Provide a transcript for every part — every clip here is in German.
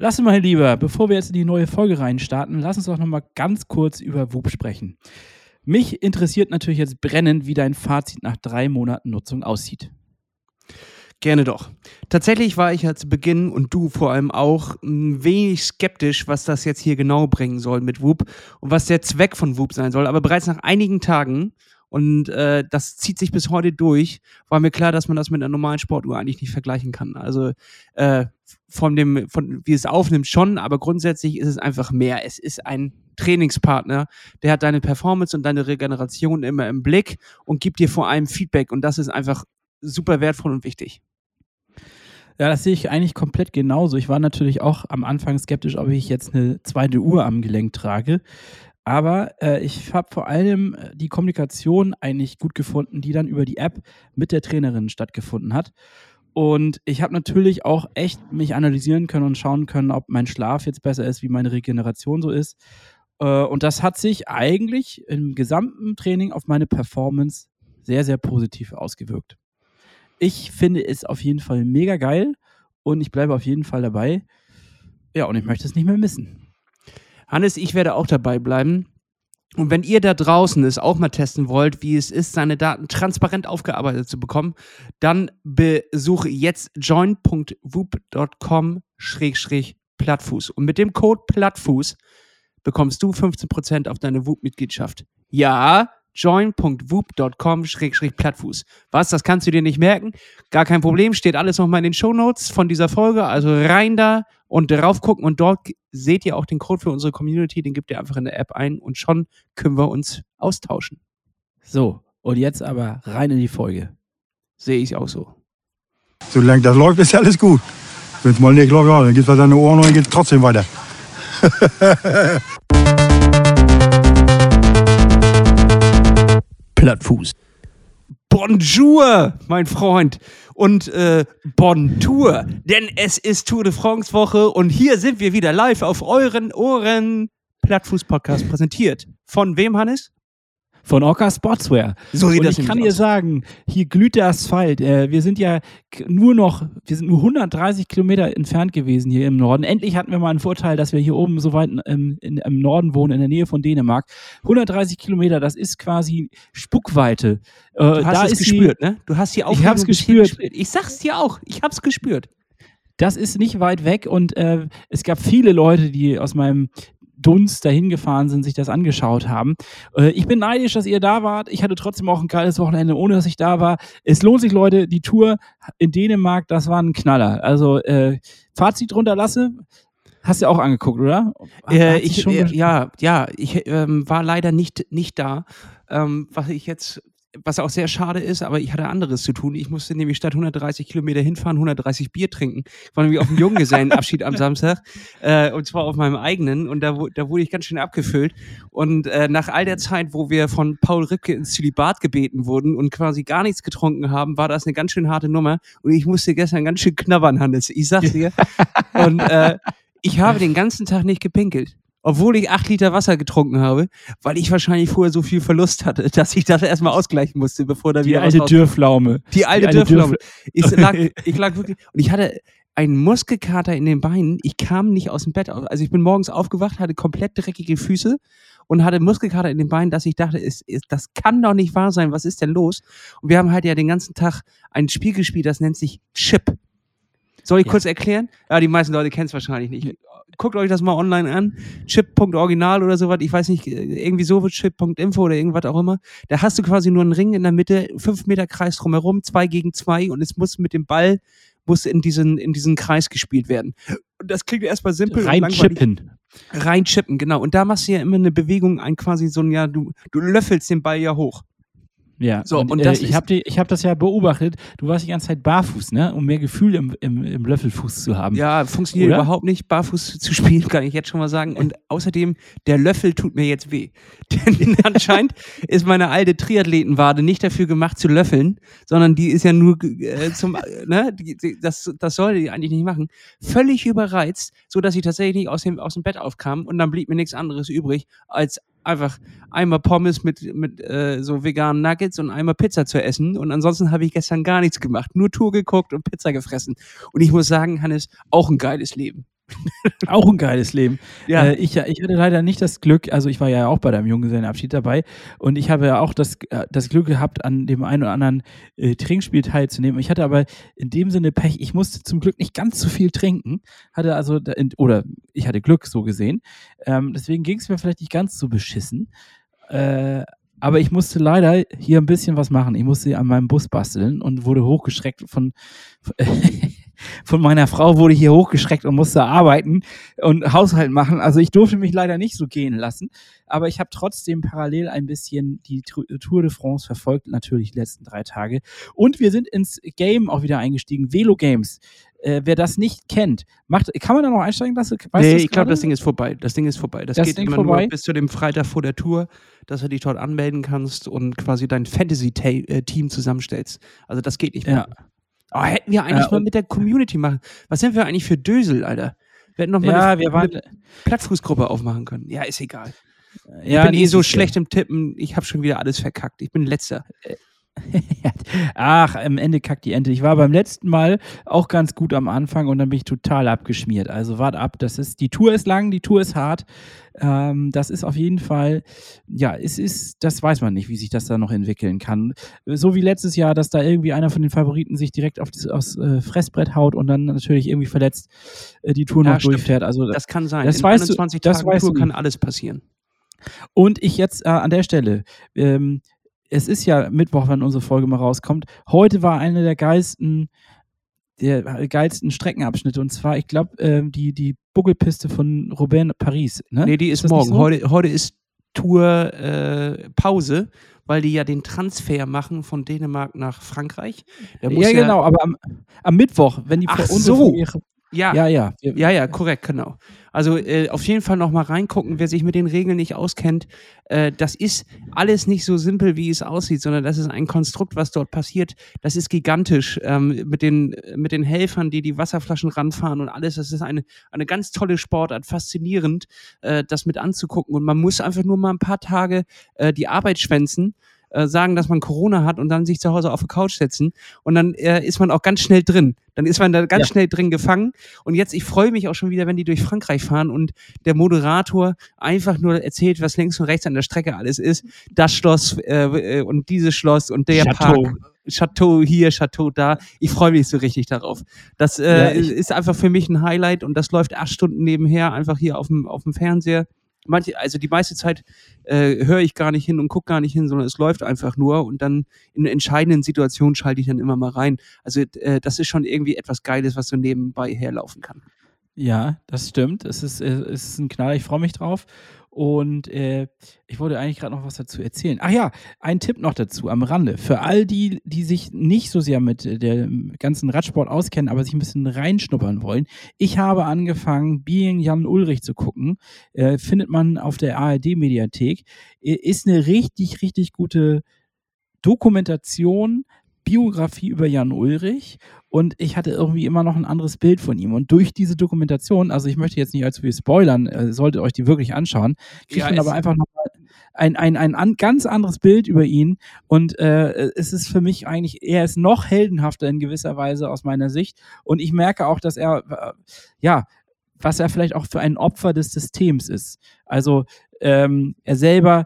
Lass mal lieber, bevor wir jetzt in die neue Folge reinstarten, lass uns doch nochmal ganz kurz über WUP sprechen. Mich interessiert natürlich jetzt brennend, wie dein Fazit nach drei Monaten Nutzung aussieht. Gerne doch. Tatsächlich war ich ja zu Beginn und du vor allem auch ein wenig skeptisch, was das jetzt hier genau bringen soll mit WUP und was der Zweck von WUP sein soll. Aber bereits nach einigen Tagen und äh, das zieht sich bis heute durch. War mir klar, dass man das mit einer normalen Sportuhr eigentlich nicht vergleichen kann. Also äh, von dem, von wie es aufnimmt, schon, aber grundsätzlich ist es einfach mehr. Es ist ein Trainingspartner, der hat deine Performance und deine Regeneration immer im Blick und gibt dir vor allem Feedback. Und das ist einfach super wertvoll und wichtig. Ja, das sehe ich eigentlich komplett genauso. Ich war natürlich auch am Anfang skeptisch, ob ich jetzt eine zweite Uhr am Gelenk trage. Aber äh, ich habe vor allem äh, die Kommunikation eigentlich gut gefunden, die dann über die App mit der Trainerin stattgefunden hat. Und ich habe natürlich auch echt mich analysieren können und schauen können, ob mein Schlaf jetzt besser ist, wie meine Regeneration so ist. Äh, und das hat sich eigentlich im gesamten Training auf meine Performance sehr, sehr positiv ausgewirkt. Ich finde es auf jeden Fall mega geil und ich bleibe auf jeden Fall dabei. Ja, und ich möchte es nicht mehr missen. Hannes, ich werde auch dabei bleiben. Und wenn ihr da draußen es auch mal testen wollt, wie es ist, seine Daten transparent aufgearbeitet zu bekommen, dann besuche jetzt join.woop.com-plattfuß. Und mit dem Code Plattfuß bekommst du 15% auf deine Woop-Mitgliedschaft. Ja, join.woop.com-plattfuß. Was, das kannst du dir nicht merken? Gar kein Problem, steht alles nochmal in den Shownotes von dieser Folge. Also rein da und drauf gucken und dort seht ihr auch den Code für unsere Community, den gebt ihr einfach in der App ein und schon können wir uns austauschen. So, und jetzt aber rein in die Folge. Sehe ich auch so. Solange das läuft, ist alles gut. Wenn es mal nicht läuft, dann geht es deine Ohren und dann geht es trotzdem weiter. Plattfuß. Bonjour, mein Freund. Und äh, Bontour, denn es ist Tour de France Woche und hier sind wir wieder live auf euren Ohren. Plattfuß Podcast präsentiert. Von wem, Hannes? Von Orca Sportswear. So sieht und das ich kann dir sagen, hier glüht der Asphalt. Äh, wir sind ja nur noch, wir sind nur 130 Kilometer entfernt gewesen hier im Norden. Endlich hatten wir mal einen Vorteil, dass wir hier oben so weit im, in, im Norden wohnen, in der Nähe von Dänemark. 130 Kilometer, das ist quasi Spuckweite. Äh, du hast da es gespürt, ne? Du hast hier auch. Ich hab's gespürt. gespürt. Ich sag's dir auch. Ich hab's gespürt. Das ist nicht weit weg und äh, es gab viele Leute, die aus meinem Dunst dahin gefahren sind, sich das angeschaut haben. Äh, ich bin neidisch, dass ihr da wart. Ich hatte trotzdem auch ein geiles Wochenende, ohne dass ich da war. Es lohnt sich, Leute. Die Tour in Dänemark, das war ein Knaller. Also äh, Fazit drunter lasse. Hast du auch angeguckt, oder? Äh, ich, äh, ja, ja, ich ähm, war leider nicht, nicht da. Ähm, was ich jetzt was auch sehr schade ist, aber ich hatte anderes zu tun. Ich musste nämlich statt 130 Kilometer hinfahren, 130 Bier trinken. Ich war nämlich auf dem Junggesellenabschied am Samstag äh, und zwar auf meinem eigenen und da, da wurde ich ganz schön abgefüllt. Und äh, nach all der Zeit, wo wir von Paul Ripke ins Zölibat gebeten wurden und quasi gar nichts getrunken haben, war das eine ganz schön harte Nummer und ich musste gestern ganz schön knabbern, Hannes. Ich sag's dir. und äh, ich habe den ganzen Tag nicht gepinkelt obwohl ich acht Liter Wasser getrunken habe, weil ich wahrscheinlich vorher so viel Verlust hatte, dass ich das erstmal ausgleichen musste, bevor da die wieder alte Dürrpflaume. Die alte, die alte Dürrpflaume. Ich lag, ich lag wirklich und ich hatte einen Muskelkater in den Beinen. Ich kam nicht aus dem Bett. Also ich bin morgens aufgewacht, hatte komplett dreckige Füße und hatte Muskelkater in den Beinen, dass ich dachte, es, es, das kann doch nicht wahr sein. Was ist denn los? Und wir haben halt ja den ganzen Tag ein Spiel gespielt, das nennt sich Chip. Soll ich ja. kurz erklären? Ja, die meisten Leute kennen es wahrscheinlich nicht guckt euch das mal online an. Chip.original oder sowas, ich weiß nicht, irgendwie so Chip.info oder irgendwas auch immer. Da hast du quasi nur einen Ring in der Mitte, fünf Meter Kreis drumherum, zwei gegen zwei und es muss mit dem Ball muss in diesen, in diesen Kreis gespielt werden. Und das klingt erstmal simpel. Rein und chippen. Rein chippen, genau. Und da machst du ja immer eine Bewegung ein, quasi so ein, ja, du, du löffelst den Ball ja hoch. Ja, so, und, und äh, ich habe hab das ja beobachtet. Du warst die ganze Zeit barfuß, ne? um mehr Gefühl im, im, im Löffelfuß zu haben. Ja, funktioniert Oder? überhaupt nicht, barfuß zu spielen, kann ich jetzt schon mal sagen. Und außerdem, der Löffel tut mir jetzt weh. Denn anscheinend ist meine alte Triathletenwade nicht dafür gemacht zu löffeln, sondern die ist ja nur äh, zum, äh, ne? Das, das sollte die eigentlich nicht machen. Völlig überreizt, sodass ich tatsächlich aus dem, aus dem Bett aufkam und dann blieb mir nichts anderes übrig, als einfach einmal Pommes mit, mit äh, so veganen Nuggets und einmal Pizza zu essen. Und ansonsten habe ich gestern gar nichts gemacht. Nur Tour geguckt und Pizza gefressen. Und ich muss sagen, Hannes, auch ein geiles Leben. Auch ein geiles Leben. Ja. Äh, ich, ich hatte leider nicht das Glück, also ich war ja auch bei deinem Junggesellenabschied dabei und ich habe ja auch das, äh, das Glück gehabt, an dem einen oder anderen äh, Trinkspiel teilzunehmen. Ich hatte aber in dem Sinne Pech, ich musste zum Glück nicht ganz so viel trinken, hatte also, oder ich hatte Glück so gesehen. Ähm, deswegen ging es mir vielleicht nicht ganz so beschissen. Äh, aber ich musste leider hier ein bisschen was machen. Ich musste an meinem Bus basteln und wurde hochgeschreckt von, von meiner Frau, wurde hier hochgeschreckt und musste arbeiten und Haushalt machen. Also ich durfte mich leider nicht so gehen lassen. Aber ich habe trotzdem parallel ein bisschen die Tour de France verfolgt, natürlich die letzten drei Tage. Und wir sind ins Game auch wieder eingestiegen, Velo Games. Äh, wer das nicht kennt, macht, kann man da noch einsteigen lassen? Weißt nee, ich glaube, das Ding ist vorbei. Das Ding ist vorbei. Das, Das geht Ding immer vorbei? nur bis zu dem Freitag vor der Tour, dass du dich dort anmelden kannst und quasi dein Fantasy-Team zusammenstellst. Also das geht nicht mehr. Ja. Oh, hätten wir eigentlich Ja, mal mit der Community machen. Was sind wir eigentlich für Dösel, Alter? Wir hätten noch mal Ja, eine, wir waren. eine Plattfußgruppe aufmachen können. Ja, ist egal. ja, ich bin eh so schlecht im Tippen. Ich habe schon wieder alles verkackt. Ich bin letzter. Ach, am Ende kackt die Ente. Ich war beim letzten Mal auch ganz gut am Anfang und dann bin ich total abgeschmiert. Also wart ab, das ist, die Tour ist lang, die Tour ist hart. Ähm, das ist auf jeden Fall, ja, es ist, das weiß man nicht, wie sich das da noch entwickeln kann. So wie letztes Jahr, dass da irgendwie einer von den Favoriten sich direkt auf das aufs, äh, Fressbrett haut und dann natürlich irgendwie verletzt äh, die Tour Ja, noch stimmt. durchfährt. Also Das kann sein. das In weißt du- 21 das Tagen weißt Tour du kann alles passieren. Und ich jetzt äh, an der Stelle, ähm, es ist ja Mittwoch, wenn unsere Folge mal rauskommt. Heute war eine der geilsten, der geilsten Streckenabschnitte. Und zwar, ich glaube, ähm, die, die Buckelpiste von Robin Paris. Ne? Nee, die ist, nicht morgen. so? Heute, heute ist Tour äh, Pause, weil die ja den Transfer machen von Dänemark nach Frankreich. Ja, genau, aber am, am Mittwoch, wenn die Ach so. Ja, Ja, ja. Ja, ja, korrekt, genau. Also äh, auf jeden Fall nochmal reingucken, wer sich mit den Regeln nicht auskennt. Äh, das ist alles nicht so simpel, wie es aussieht, sondern das ist ein Konstrukt, was dort passiert. Das ist gigantisch ähm, mit, den, mit den Helfern, die die Wasserflaschen ranfahren und alles. Das ist eine, eine ganz tolle Sportart, faszinierend, äh, das mit anzugucken. Und man muss einfach nur mal ein paar Tage äh, die Arbeit schwänzen. Äh, Sagen, dass man Corona hat und dann sich zu Hause auf die Couch setzen und dann äh, ist man auch ganz schnell drin. Dann ist man da ganz Ja. schnell drin gefangen und jetzt, ich freue mich auch schon wieder, wenn die durch Frankreich fahren und der Moderator einfach nur erzählt, was links und rechts an der Strecke alles ist. Das Schloss äh, äh, und dieses Schloss und der Chateau. Park. Chateau hier, Chateau da. Ich freue mich so richtig darauf. Das äh, Ja, ist einfach für mich ein Highlight und das läuft acht Stunden nebenher, einfach hier auf dem, auf dem Fernseher. Manche, also die meiste Zeit äh, höre ich gar nicht hin und gucke gar nicht hin, sondern es läuft einfach nur und dann in entscheidenden Situationen schalte ich dann immer mal rein. Also äh, das ist schon irgendwie etwas Geiles, was so nebenbei herlaufen kann. Ja, das stimmt. Es ist, äh, es ist ein Knaller, ich freue mich drauf. Und äh, ich wollte eigentlich gerade noch was dazu erzählen. Ach ja, ein Tipp noch dazu am Rande. Für all die, die sich nicht so sehr mit äh, dem ganzen Radsport auskennen, aber sich ein bisschen reinschnuppern wollen. Ich habe angefangen, Being Jan Ulrich zu gucken. Äh, findet man auf der ARD-Mediathek. Ist eine richtig, richtig gute Dokumentation, Biografie über Jan Ulrich und ich hatte irgendwie immer noch ein anderes Bild von ihm. Und durch diese Dokumentation, also ich möchte jetzt nicht allzu viel spoilern, äh, solltet euch die wirklich anschauen, kriegt Ja, man aber einfach nochmal ein, ein, ein an, ganz anderes Bild über ihn. Und äh, es ist für mich eigentlich, er ist noch heldenhafter in gewisser Weise aus meiner Sicht. Und ich merke auch, dass er, äh, ja, was er vielleicht auch für ein Opfer des Systems ist. Also ähm, er selber,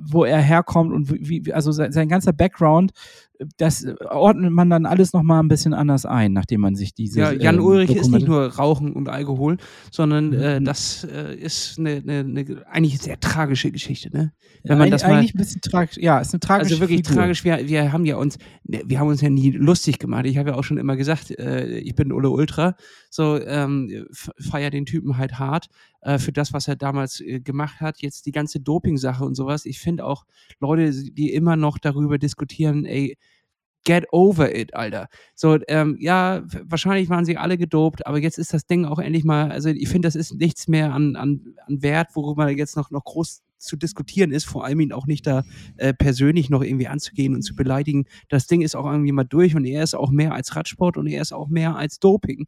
wo er herkommt und wie, also sein, sein ganzer Background, äh, das ordnet man dann alles nochmal ein bisschen anders ein, nachdem man sich diese. Ja, Jan ähm, Ulrich ist nicht nur Rauchen und Alkohol, sondern äh, Mhm. das äh, ist eine, eine, eine eigentlich sehr tragische Geschichte, ne? Wenn man Eig- das mal eigentlich ein bisschen tragisch, ja, ist eine tragische also wirklich Figur. tragisch. Wir, wir haben ja uns, ne, wir haben uns ja nie lustig gemacht. Ich habe ja auch schon immer gesagt, äh, ich bin Ulle Ultra, so ähm, feier den Typen halt hart äh, für das, was er damals äh, gemacht hat. Jetzt die ganze Doping-Sache und sowas. Ich finde auch Leute, die immer noch darüber diskutieren, ey, get over it, Alter. So, ähm, ja, wahrscheinlich waren sie alle gedopt, aber jetzt ist das Ding auch endlich mal, also ich finde, das ist nichts mehr an, an, an Wert, worüber jetzt noch, noch groß zu diskutieren ist, vor allem ihn auch nicht da äh, persönlich noch irgendwie anzugehen und zu beleidigen. Das Ding ist auch irgendwie mal durch und er ist auch mehr als Radsport und er ist auch mehr als Doping.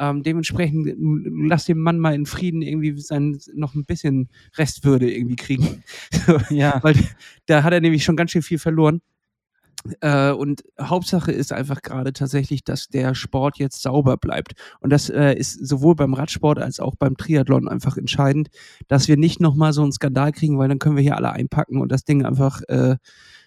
Ähm, dementsprechend m, lass den Mann mal in Frieden irgendwie sein, noch ein bisschen Restwürde irgendwie kriegen. Ja. Weil da hat er nämlich schon ganz schön viel verloren. Äh, und Hauptsache ist einfach gerade tatsächlich, dass der Sport jetzt sauber bleibt. Und das äh, ist sowohl beim Radsport als auch beim Triathlon einfach entscheidend, dass wir nicht nochmal so einen Skandal kriegen, weil dann können wir hier alle einpacken und das Ding einfach äh,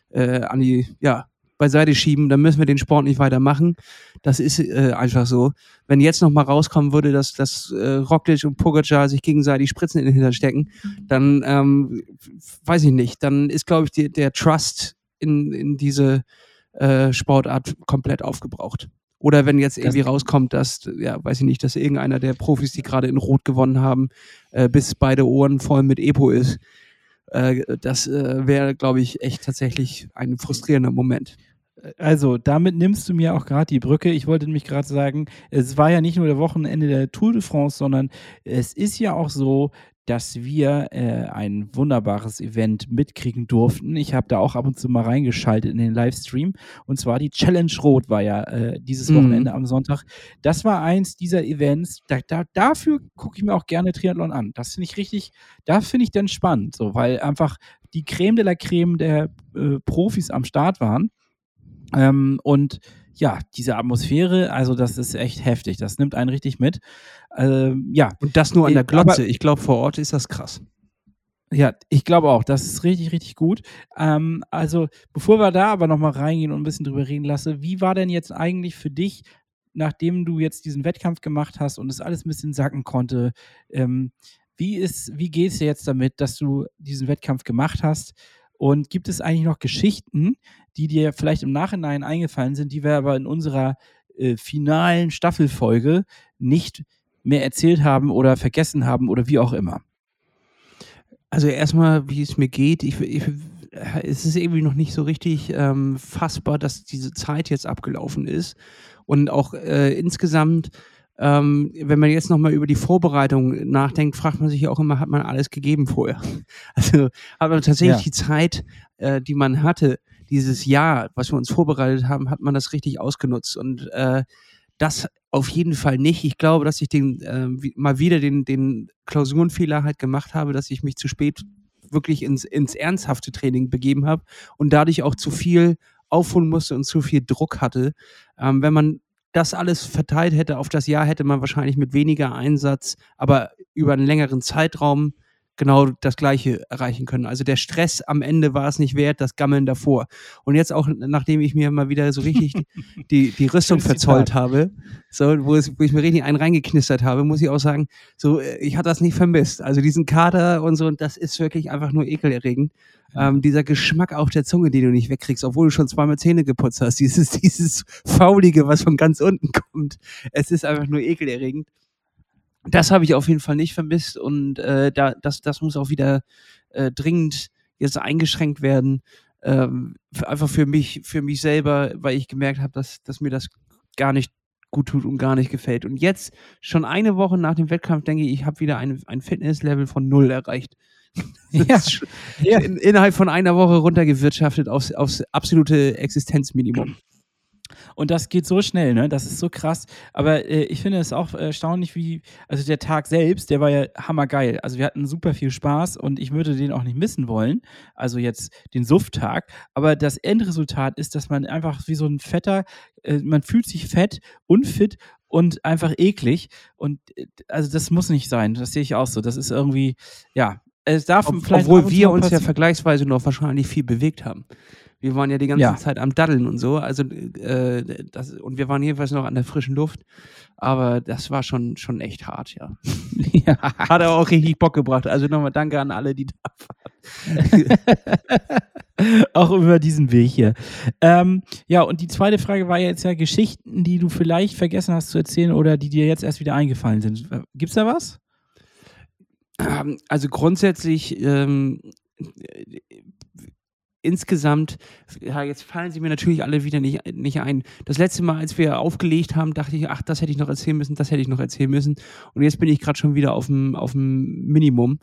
äh, an die, ja, beiseite schieben, dann müssen wir den Sport nicht weitermachen. Das ist äh, einfach so. Wenn jetzt noch mal rauskommen würde, dass, dass äh, Roglic und Pogacar sich gegenseitig Spritzen in den Hintern stecken, dann ähm, weiß ich nicht. Dann ist, glaube ich, die, der Trust in, in diese äh, Sportart komplett aufgebraucht. Oder wenn jetzt irgendwie rauskommt, dass, ja, weiß ich nicht, dass irgendeiner der Profis, die gerade in Rot gewonnen haben, äh, bis beide Ohren voll mit Epo ist. Äh, das äh, wäre, glaube ich, echt tatsächlich ein frustrierender Moment. Also, damit nimmst du mir auch gerade die Brücke. Ich wollte nämlich gerade sagen, es war ja nicht nur der Wochenende der Tour de France, sondern es ist ja auch so, dass wir äh, ein wunderbares Event mitkriegen durften. Ich habe da auch ab und zu mal reingeschaltet in den Livestream. Und zwar die Challenge Rot war ja äh, dieses mhm. Wochenende am Sonntag. Das war eins dieser Events. Da, da, dafür gucke ich mir auch gerne Triathlon an. Das finde ich richtig, da finde ich dann spannend, so, weil einfach die Creme de la Creme der äh, Profis am Start waren. Ähm, und ja, diese Atmosphäre, also das ist echt heftig. Das nimmt einen richtig mit. Ähm, ja. Und das nur an der Glotze. Aber, ich glaube, vor Ort ist das krass. Ja, ich glaube auch. Das ist richtig, richtig gut. Ähm, also, bevor wir da aber nochmal reingehen und ein bisschen drüber reden lassen, wie war denn jetzt eigentlich für dich, nachdem du jetzt diesen Wettkampf gemacht hast und es alles ein bisschen sacken konnte, ähm, wie, ist, wie geht es dir jetzt damit, dass du diesen Wettkampf gemacht hast? Und gibt es eigentlich noch Geschichten, die dir vielleicht im Nachhinein eingefallen sind, die wir aber in unserer äh, finalen Staffelfolge nicht mehr erzählt haben oder vergessen haben oder wie auch immer? Also erstmal, wie es mir geht, ich, ich, es ist irgendwie noch nicht so richtig ähm, fassbar, dass diese Zeit jetzt abgelaufen ist. Und auch äh, insgesamt, ähm, wenn man jetzt nochmal über die Vorbereitung nachdenkt, fragt man sich ja auch immer, hat man alles gegeben vorher? Also hat man tatsächlich ja. die Zeit, äh, die man hatte, dieses Jahr, was wir uns vorbereitet haben, hat man das richtig ausgenutzt. Und äh, das auf jeden Fall nicht. Ich glaube, dass ich den äh, mal wieder den, den Klausurenfehler halt gemacht habe, dass ich mich zu spät wirklich ins, ins ernsthafte Training begeben habe und dadurch auch zu viel aufholen musste und zu viel Druck hatte. Ähm, wenn man das alles verteilt hätte auf das Jahr, hätte man wahrscheinlich mit weniger Einsatz, aber über einen längeren Zeitraum genau das Gleiche erreichen können. Also der Stress am Ende war es nicht wert, das Gammeln davor. Und jetzt auch, nachdem ich mir mal wieder so richtig die, die Rüstung verzollt habe, so, wo, es, wo ich mir richtig einen reingeknistert habe, muss ich auch sagen, so, äh, ich hatte das nicht vermisst. Also diesen Kater und so, das ist wirklich einfach nur ekelerregend. Ähm, dieser Geschmack auf der Zunge, den du nicht wegkriegst, obwohl du schon zweimal Zähne geputzt hast, dieses, dieses Faulige, was von ganz unten kommt. Es ist einfach nur ekelerregend das habe ich auf jeden Fall nicht vermisst und äh, da, das, das muss auch wieder äh, dringend jetzt eingeschränkt werden. Ähm, einfach für mich, für mich selber, weil ich gemerkt habe, dass, dass mir das gar nicht gut tut und gar nicht gefällt. Und jetzt, schon eine Woche nach dem Wettkampf, denke ich, ich habe wieder ein, ein Fitnesslevel von null erreicht. Ja. ja. In, innerhalb von einer Woche runtergewirtschaftet aufs, aufs absolute Existenzminimum. Und das geht so schnell, ne? Das ist so krass. Aber äh, ich finde es auch erstaunlich, wie, also der Tag selbst, der war ja hammergeil. Also wir hatten super viel Spaß und ich würde den auch nicht missen wollen. Also jetzt den Sufftag. Aber das Endresultat ist, dass man einfach wie so ein fetter, äh, man fühlt sich fett, unfit und einfach eklig. Und äh, also das muss nicht sein. Das sehe ich auch so. Das ist irgendwie, ja. Es darf Ob, obwohl wir uns ja vergleichsweise noch wahrscheinlich viel bewegt haben. Wir waren ja die ganze ja. Zeit am Daddeln und so. Also, äh, das, und wir waren jedenfalls noch an der frischen Luft. Aber das war schon, schon echt hart, ja. ja. Hat aber auch richtig Bock gebracht. Also nochmal danke an alle, die da waren. auch über diesen Weg hier. Ähm, ja, und die zweite Frage war jetzt ja Geschichten, die du vielleicht vergessen hast zu erzählen oder die dir jetzt erst wieder eingefallen sind. Gibt's da was? Ähm, also grundsätzlich ähm, insgesamt, ja, jetzt fallen sie mir natürlich alle wieder nicht, nicht ein. Das letzte Mal, als wir aufgelegt haben, dachte ich, ach, das hätte ich noch erzählen müssen, das hätte ich noch erzählen müssen. Und jetzt bin ich gerade schon wieder auf dem, Minimum.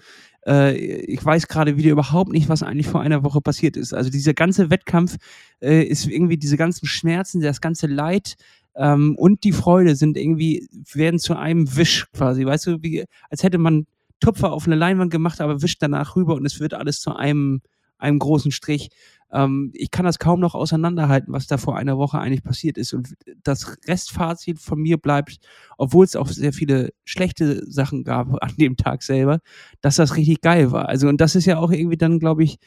Äh, ich weiß gerade wieder überhaupt nicht, was eigentlich vor einer Woche passiert ist. Also dieser ganze Wettkampf äh, ist irgendwie diese ganzen Schmerzen, das ganze Leid, ähm, und die Freude sind irgendwie, werden zu einem Wisch quasi, weißt du, wie, als hätte man Tupfer auf eine Leinwand gemacht, aber wischt danach rüber und es wird alles zu einem, einem großen Strich. Ähm, ich kann das kaum noch auseinanderhalten, was da vor einer Woche eigentlich passiert ist. Und das Restfazit von mir bleibt, obwohl es auch sehr viele schlechte Sachen gab an dem Tag selber, dass das richtig geil war. Also, und das ist ja auch irgendwie dann, glaube ich,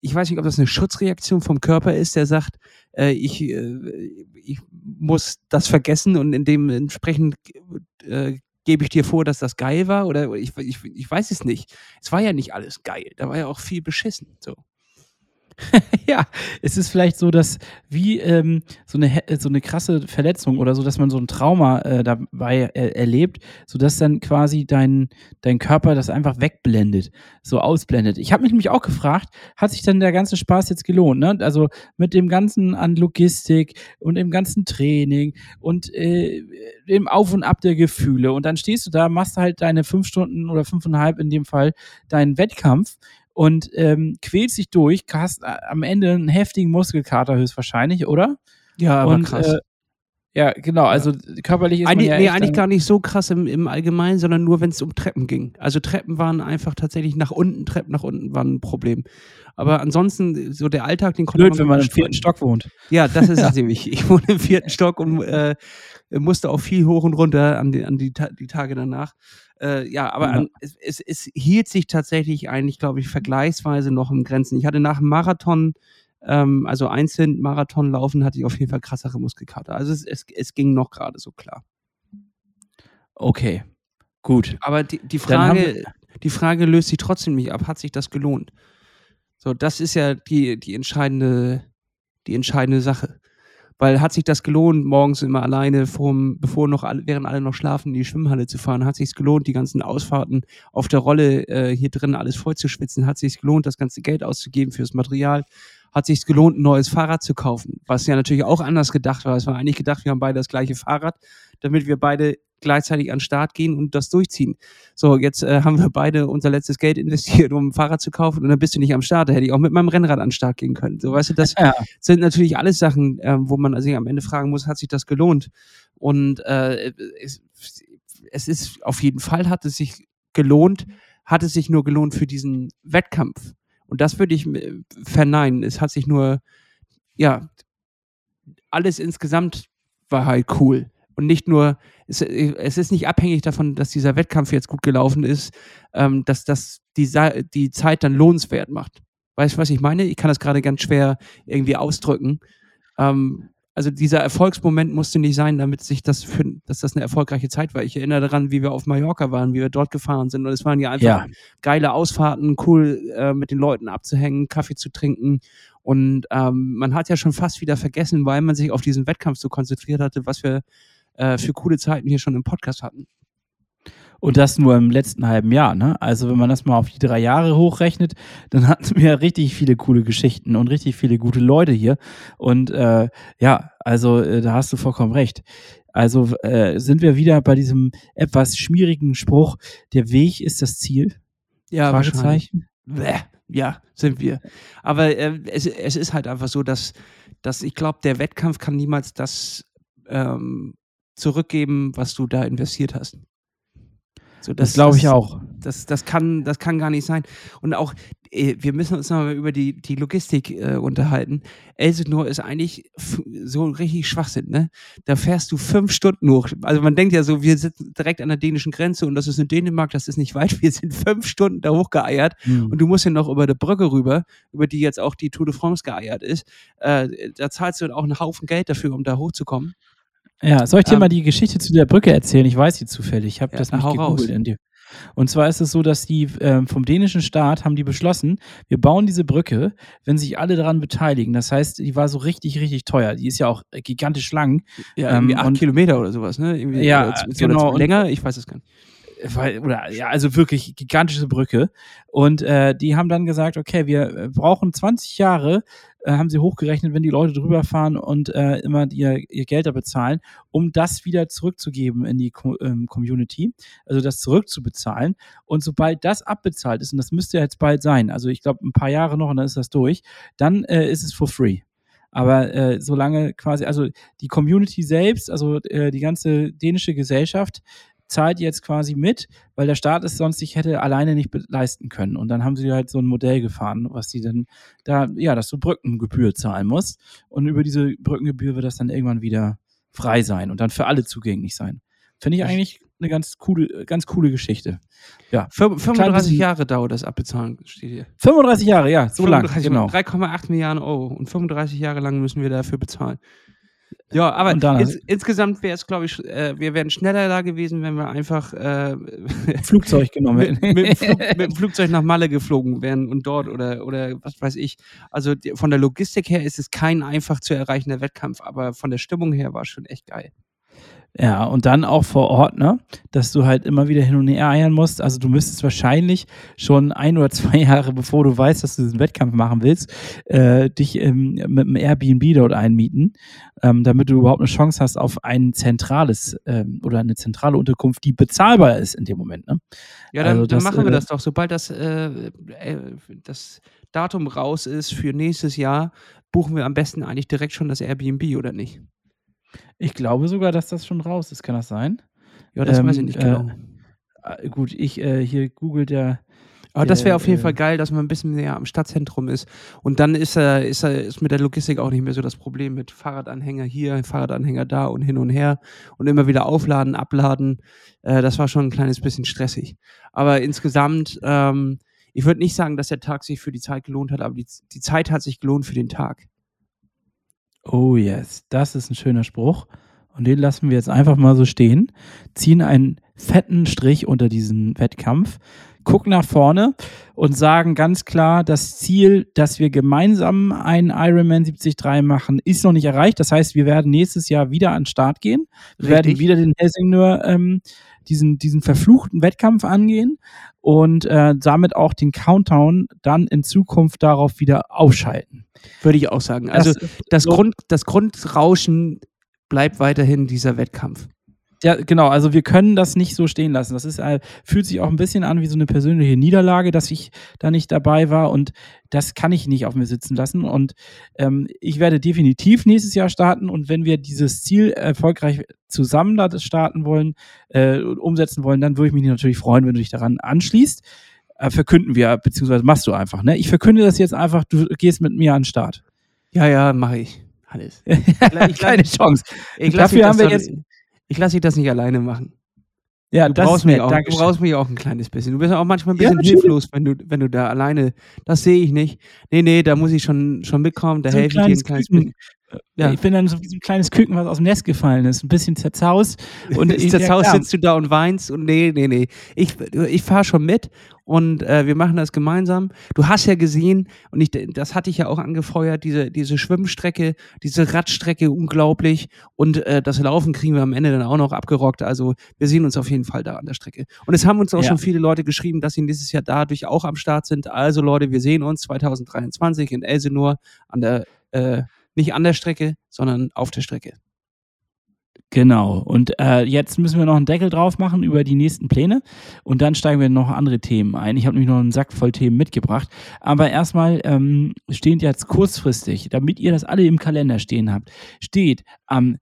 ich weiß nicht, ob das eine Schutzreaktion vom Körper ist, der sagt, äh, ich, äh, ich muss das vergessen und in dem entsprechend äh, gebe ich dir vor, dass das geil war oder ich, ich, ich weiß es nicht. Es war ja nicht alles geil, da war ja auch viel beschissen. So. ja, es ist vielleicht so, dass wie ähm, so, eine, so eine krasse Verletzung oder so, dass man so ein Trauma äh, dabei äh, erlebt, sodass dann quasi dein, dein Körper das einfach wegblendet, so ausblendet. Ich habe mich nämlich auch gefragt, hat sich dann der ganze Spaß jetzt gelohnt? Ne? Also mit dem Ganzen an Logistik und dem ganzen Training und äh, dem Auf und Ab der Gefühle. Und dann stehst du da, machst halt deine fünf Stunden oder fünfeinhalb in dem Fall deinen Wettkampf und ähm, quälst dich durch, hast äh, am Ende einen heftigen Muskelkater höchstwahrscheinlich, oder? Ja, aber und, krass. Äh, ja, genau, also körperlich ist eigentlich, ja Nee, eigentlich gar nicht so krass im, im Allgemeinen, sondern nur, wenn es um Treppen ging. Also Treppen waren einfach tatsächlich nach unten, Treppen nach unten waren ein Problem. Aber ansonsten, so der Alltag, den konnte Blöd, man wenn man im vierten Stock wohnt. Ja, das ist es nämlich. Ich wohne im vierten Stock und äh, musste auch viel hoch und runter an die, an die, die Tage danach. Äh, ja, aber. An, es, es, es, hielt sich tatsächlich eigentlich, glaube ich, vergleichsweise noch im Grenzen. Ich hatte nach dem Marathon, ähm, also einzeln Marathon laufen, hatte ich auf jeden Fall krassere Muskelkater. Also es, es, es ging noch gerade so klar. Okay, gut. Aber die, die, Frage, die Frage löst sich trotzdem nicht ab. Hat sich das gelohnt? So, das ist ja die, die entscheidende, die entscheidende Sache. Weil hat sich das gelohnt, morgens immer alleine, vom, bevor noch alle, während alle noch schlafen, in die Schwimmhalle zu fahren? Hat sich gelohnt, die ganzen Ausfahrten auf der Rolle äh, hier drin alles voll zu schwitzen? Hat sich gelohnt, das ganze Geld auszugeben fürs Material? Hat sich gelohnt, ein neues Fahrrad zu kaufen? Was ja natürlich auch anders gedacht war. Es war eigentlich gedacht, wir haben beide das gleiche Fahrrad, damit wir beide gleichzeitig an den Start gehen und das durchziehen. So, jetzt äh, haben wir beide unser letztes Geld investiert, um ein Fahrrad zu kaufen und dann bist du nicht am Start. Da hätte ich auch mit meinem Rennrad an den Start gehen können. So, weißt du, das ja. sind natürlich alles Sachen, äh, wo man sich am Ende fragen muss, hat sich das gelohnt? Und äh, es, es ist auf jeden Fall hat es sich gelohnt, hat es sich nur gelohnt für diesen Wettkampf. Und das würde ich verneinen. Es hat sich nur, ja, alles insgesamt war halt cool und nicht nur, es, es, ist nicht abhängig davon, dass dieser Wettkampf jetzt gut gelaufen ist, ähm, dass das die, die Zeit dann lohnenswert macht. Weißt du, was ich meine? Ich kann das gerade ganz schwer irgendwie ausdrücken. Ähm, also dieser Erfolgsmoment musste nicht sein, damit sich das für, dass das eine erfolgreiche Zeit war. Ich erinnere daran, wie wir auf Mallorca waren, wie wir dort gefahren sind. Und es waren ja einfach ja. geile Ausfahrten, cool äh, mit den Leuten abzuhängen, Kaffee zu trinken. Und ähm, man hat ja schon fast wieder vergessen, weil man sich auf diesen Wettkampf so konzentriert hatte, was wir äh, für coole Zeiten hier schon im Podcast hatten. Und das nur im letzten halben Jahr, ne? Also wenn man das mal auf die drei Jahre hochrechnet, dann hatten wir richtig viele coole Geschichten und richtig viele gute Leute hier. Und äh, ja, also äh, da hast du vollkommen recht. Also äh, sind wir wieder bei diesem etwas schmierigen Spruch, der Weg ist das Ziel? Ja, Fragezeichen. Ja, sind wir. Aber äh, es, es ist halt einfach so, dass, dass ich glaube, der Wettkampf kann niemals das ähm, zurückgeben, was du da investiert hast. So, das, das glaube ich auch. Das, das, kann, das kann gar nicht sein. Und auch, äh, wir müssen uns nochmal über die, die Logistik äh, unterhalten. Elsinore ist eigentlich so richtig Schwachsinn, ne? Da fährst du fünf Stunden hoch. Also man denkt ja so, wir sitzen direkt an der dänischen Grenze und das ist in Dänemark, das ist nicht weit. Wir sind fünf Stunden da hochgeeiert mhm. und du musst ja noch über die Brücke rüber, über die jetzt auch die Tour de France geeiert ist. Äh, da zahlst du auch einen Haufen Geld dafür, um da hochzukommen. Ja, soll ich dir ähm, mal die Geschichte zu der Brücke erzählen? Ich weiß sie zufällig. Ich habe ja, das nicht gegoogelt in dir. Und zwar ist es so, dass die äh, vom dänischen Staat haben die beschlossen, wir bauen diese Brücke, wenn sich alle daran beteiligen. Das heißt, die war so richtig, richtig teuer. Die ist ja auch gigantisch lang. Ja, irgendwie ähm, acht Kilometer oder sowas, ne? Irgendwie, ja, oder, genau. Oder länger, ich weiß es gar nicht oder ja, also wirklich gigantische Brücke. Und äh, die haben dann gesagt, okay, wir brauchen 20 Jahre, äh, haben sie hochgerechnet, wenn die Leute drüber fahren und äh, immer ihr, ihr Geld da bezahlen, um das wieder zurückzugeben in die ähm, Community, also das zurückzubezahlen. Und sobald das abbezahlt ist, und das müsste jetzt bald sein, also ich glaube ein paar Jahre noch und dann ist das durch, dann äh, ist es for free. Aber äh, solange quasi, also die Community selbst, also äh, die ganze dänische Gesellschaft, zahlt jetzt quasi mit, weil der Staat es sonst sich hätte alleine nicht leisten können. Und dann haben sie halt so ein Modell gefahren, was sie dann da, ja, das so Brückengebühr zahlen muss. Und über diese Brückengebühr wird das dann irgendwann wieder frei sein und dann für alle zugänglich sein. Finde ich eigentlich eine ganz coole, ganz coole Geschichte. Ja. 35 Jahre dauert das Abbezahlen, steht hier. 35 Jahre, ja, so lange. Genau. 3,8 Milliarden Euro und 35 Jahre lang müssen wir dafür bezahlen. Ja, aber ins, insgesamt wäre es, glaube ich, äh, wir wären schneller da gewesen, wenn wir einfach äh, Flugzeug genommen hätten. mit, mit, Flug, mit, dem Flugzeug nach Malle geflogen wären und dort oder, oder was weiß ich. Also die, von der Logistik her ist es kein einfach zu erreichender Wettkampf, aber von der Stimmung her war es schon echt geil. Ja, und dann auch vor Ort, ne? Dass du halt immer wieder hin und her eiern musst. Also du müsstest wahrscheinlich schon ein oder zwei Jahre, bevor du weißt, dass du diesen Wettkampf machen willst, äh, dich ähm, mit einem Airbnb dort einmieten, ähm, damit du überhaupt eine Chance hast auf ein zentrales ähm, oder eine zentrale Unterkunft, die bezahlbar ist in dem Moment. Ne? Ja, dann, also das, dann machen wir äh, das doch. Sobald das, äh, äh, das Datum raus ist für nächstes Jahr, buchen wir am besten eigentlich direkt schon das Airbnb, oder nicht? Ich glaube sogar, dass das schon raus ist. Kann das sein? Ja, das ähm, weiß ich nicht genau. Äh, gut, ich äh, hier googelt der. Aber das wäre auf jeden äh, Fall geil, dass man ein bisschen näher am Stadtzentrum ist. Und dann ist, äh, ist, äh, ist mit der Logistik auch nicht mehr so das Problem mit Fahrradanhänger hier, Fahrradanhänger da und hin und her und immer wieder aufladen, abladen. Äh, das war schon ein kleines bisschen stressig. Aber insgesamt, ähm, ich würde nicht sagen, dass der Tag sich für die Zeit gelohnt hat, aber die, die Zeit hat sich gelohnt für den Tag. Oh yes, das ist ein schöner Spruch. Und den lassen wir jetzt einfach mal so stehen, ziehen einen fetten Strich unter diesen Wettkampf, gucken nach vorne und sagen ganz klar, das Ziel, dass wir gemeinsam einen Ironman 73 machen, ist noch nicht erreicht. Das heißt, wir werden nächstes Jahr wieder an den Start gehen. Wir werden wieder den Helsingner, ähm, diesen, diesen verfluchten Wettkampf angehen und äh, damit auch den Countdown dann in Zukunft darauf wieder ausschalten. Würde ich auch sagen. Also das, das, so Grund, das Grundrauschen bleibt weiterhin dieser Wettkampf. Ja, genau. Also wir können das nicht so stehen lassen. Das ist, äh, fühlt sich auch ein bisschen an wie so eine persönliche Niederlage, dass ich da nicht dabei war und das kann ich nicht auf mir sitzen lassen. Und ähm, ich werde definitiv nächstes Jahr starten und wenn wir dieses Ziel erfolgreich zusammen starten wollen, äh, umsetzen wollen, dann würde ich mich natürlich freuen, wenn du dich daran anschließt äh, verkünden wir, beziehungsweise machst du einfach. Ne? Ich verkünde das jetzt einfach, du gehst mit mir an den Start. Ja, ja, mache ich. Alles. Ich, Keine Chance. Ich Dafür haben wir jetzt. Ich lasse dich das nicht alleine machen. Ja, du das brauchst, mich auch, du brauchst mich auch ein kleines bisschen. Du bist auch manchmal ein bisschen ja, hilflos, wenn du, wenn du da alleine. Das sehe ich nicht. Nee, nee, da muss ich schon, schon mitkommen. Da so helfe ich dir ein kleines bisschen. Ja. Ich bin dann so wie so ein kleines Küken, was aus dem Nest gefallen ist. Ein bisschen zerzaust. Und ich, zerzaust sitzt du da und weinst und nee, nee, nee. Ich, ich fahre schon mit und äh, wir machen das gemeinsam. Du hast ja gesehen, und ich, das hatte ich ja auch angefeuert, diese, diese Schwimmstrecke, diese Radstrecke, unglaublich. Und äh, das Laufen kriegen wir am Ende dann auch noch abgerockt. Also wir sehen uns auf jeden Fall da an der Strecke. Und es haben uns auch ja. schon viele Leute geschrieben, dass sie dieses Jahr dadurch auch am Start sind. Also Leute, wir sehen uns 2023 in Elsenor an der äh, nicht an der Strecke, sondern auf der Strecke. Genau. Und äh, jetzt müssen wir noch einen Deckel drauf machen über die nächsten Pläne und dann steigen wir noch andere Themen ein. Ich habe nämlich noch einen Sack voll Themen mitgebracht. Aber erstmal ähm, steht jetzt kurzfristig, damit ihr das alle im Kalender stehen habt, steht am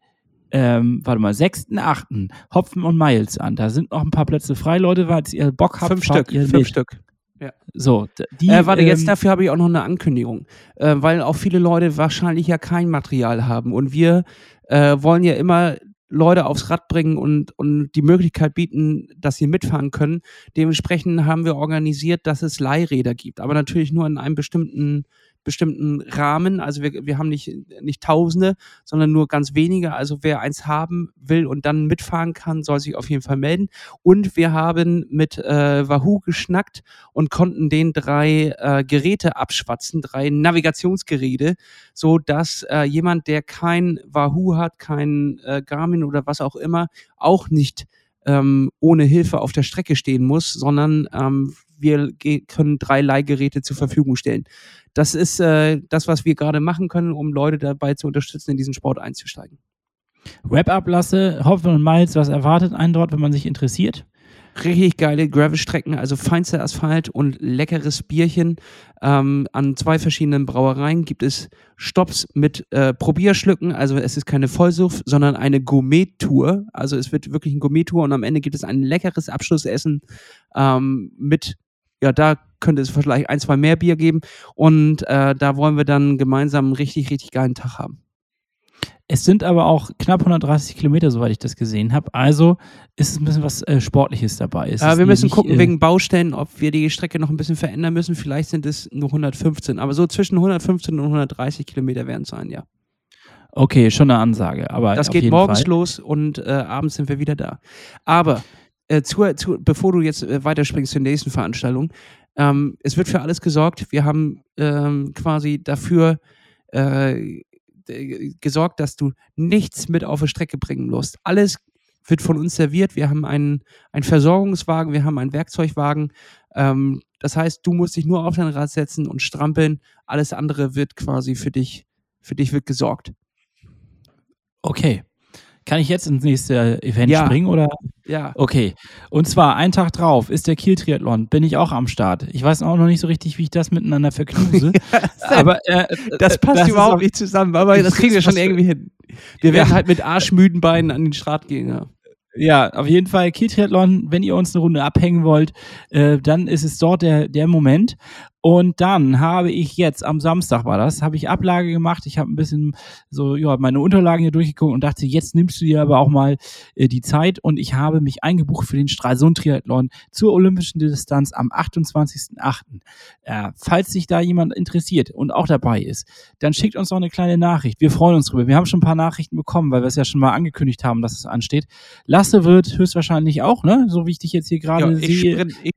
ähm, warte mal, 6.8. Hopfen und Miles an. Da sind noch ein paar Plätze frei, Leute, weil ihr Bock habt. Fünf Stück, fünf mit. Stück. Ja. So, die, äh, warte, jetzt ähm, dafür habe ich auch noch eine Ankündigung, äh, weil auch viele Leute wahrscheinlich ja kein Material haben und wir äh, wollen ja immer Leute aufs Rad bringen und, und die Möglichkeit bieten, dass sie mitfahren können. Dementsprechend haben wir organisiert, dass es Leihräder gibt, aber natürlich nur in einem bestimmten bestimmten Rahmen. Also wir, wir haben nicht, nicht Tausende, sondern nur ganz wenige. Also wer eins haben will und dann mitfahren kann, soll sich auf jeden Fall melden. Und wir haben mit äh, Wahoo geschnackt und konnten den drei äh, Geräte abschwatzen, drei Navigationsgeräte, so dass äh, jemand, der kein Wahoo hat, kein äh, Garmin oder was auch immer, auch nicht ähm, ohne Hilfe auf der Strecke stehen muss, sondern ähm, wir können drei Leihgeräte zur Verfügung stellen das ist äh, das, was wir gerade machen können, um Leute dabei zu unterstützen, in diesen Sport einzusteigen. Wrap-up lasse, Hopfen und Miles, was erwartet einen dort, wenn man sich interessiert? Richtig geile Gravel-Strecken, also feinster Asphalt und leckeres Bierchen. Ähm, an zwei verschiedenen Brauereien gibt es Stops mit äh, Probierschlücken. Also es ist keine Vollsuff, sondern eine Gourmet-Tour. Also es wird wirklich eine Gourmet-Tour und am Ende gibt es ein leckeres Abschlussessen ähm, mit, ja, da könnte es vielleicht ein, zwei mehr Bier geben. Und äh, da wollen wir dann gemeinsam einen richtig, richtig geilen Tag haben. Es sind aber auch knapp 130 Kilometer, soweit ich das gesehen habe. Also ist es ein bisschen was äh, Sportliches dabei. Es äh, wir müssen nicht, gucken äh, wegen Baustellen, ob wir die Strecke noch ein bisschen verändern müssen. Vielleicht sind es nur 115, aber so zwischen 115 und 130 Kilometer werden es sein, ja. Okay, schon eine Ansage. Aber das geht morgens Fall. los und äh, abends sind wir wieder da. Aber äh, zu, zu, bevor du jetzt äh, weiterspringst zur nächsten Veranstaltung, ähm, es wird für alles gesorgt. Wir haben ähm, quasi dafür äh, gesorgt, dass du nichts mit auf die Strecke bringen musst. Alles wird von uns serviert. Wir haben einen, einen Versorgungswagen, wir haben einen Werkzeugwagen. Ähm, das heißt, du musst dich nur auf dein Rad setzen und strampeln. Alles andere wird quasi für dich, für dich wird gesorgt. Okay. Kann ich jetzt ins nächste Event ja. springen oder? Ja. Okay. Und zwar einen Tag drauf ist der Kiel Triathlon. Bin ich auch am Start. Ich weiß auch noch nicht so richtig, wie ich das miteinander verknuse. aber äh, das passt das überhaupt nicht zusammen. Aber das kriegen wir schon irgendwie hin. Wir werden ja. halt mit arschmüden Beinen an den Start gehen. Ja. Ja, auf jeden Fall Kiel Triathlon, wenn ihr uns eine Runde abhängen wollt, äh, dann ist es dort der, der Moment. Und dann habe ich jetzt, am Samstag war das, habe ich Ablage gemacht. Ich habe ein bisschen so, ja, meine Unterlagen hier durchgeguckt und dachte, jetzt nimmst du dir aber auch mal äh, die Zeit. Und ich habe mich eingebucht für den Stralsund-Triathlon zur olympischen Distanz am 28.08. Äh, falls sich da jemand interessiert und auch dabei ist, dann schickt uns doch eine kleine Nachricht. Wir freuen uns drüber. Wir haben schon ein paar Nachrichten bekommen, weil wir es ja schon mal angekündigt haben, dass es ansteht. Lasse wird höchstwahrscheinlich auch, ne? So wie ich dich jetzt hier gerade ja, sehe. Sprint, ich,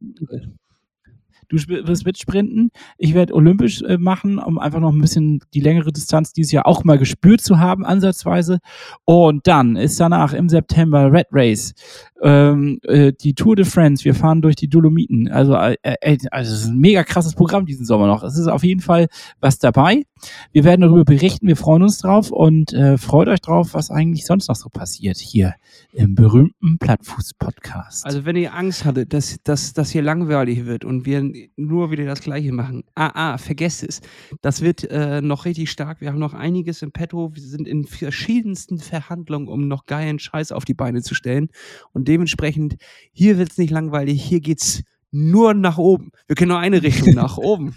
Du wirst mitsprinten. Ich werde olympisch äh, machen, um einfach noch ein bisschen die längere Distanz dieses Jahr auch mal gespürt zu haben, ansatzweise. Und dann ist danach im September Red Race, ähm, äh, die Tour de France. Wir fahren durch die Dolomiten. Also, äh, äh, also es ist ein mega krasses Programm diesen Sommer noch. Es ist auf jeden Fall was dabei. Wir werden darüber berichten. Wir freuen uns drauf und äh, freut euch drauf, was eigentlich sonst noch so passiert hier im berühmten Plattfuß-Podcast. Also wenn ihr Angst hattet, dass, dass das hier langweilig wird und wir nur wieder das Gleiche machen, ah, ah, vergesst es. Das wird äh, noch richtig stark. Wir haben noch einiges im Petto. Wir sind in verschiedensten Verhandlungen, um noch geilen Scheiß auf die Beine zu stellen. Und dementsprechend, hier wird es nicht langweilig. Hier geht's nur nach oben. Wir können nur eine Richtung nach oben.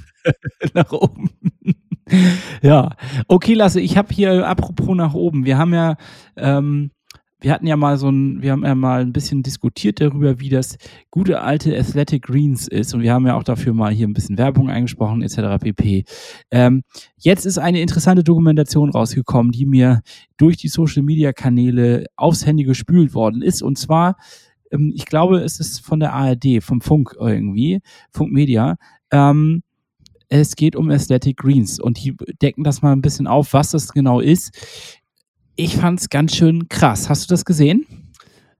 nach oben. ja, okay, Lasse, ich habe hier, apropos nach oben, wir haben ja ähm, wir hatten ja mal so ein, wir haben ja mal ein bisschen diskutiert darüber, wie das gute alte Athletic Greens ist und wir haben ja auch dafür mal hier ein bisschen Werbung eingesprochen etc. pp. Ähm, jetzt ist eine interessante Dokumentation rausgekommen, die mir durch die Social Media Kanäle aufs Handy gespült worden ist und zwar, ähm, ich glaube, es ist von der ARD, vom Funk irgendwie, Funk Media. Ähm, es geht um Athletic Greens und die decken das mal ein bisschen auf, was das genau ist ich fand es ganz schön krass. Hast du das gesehen?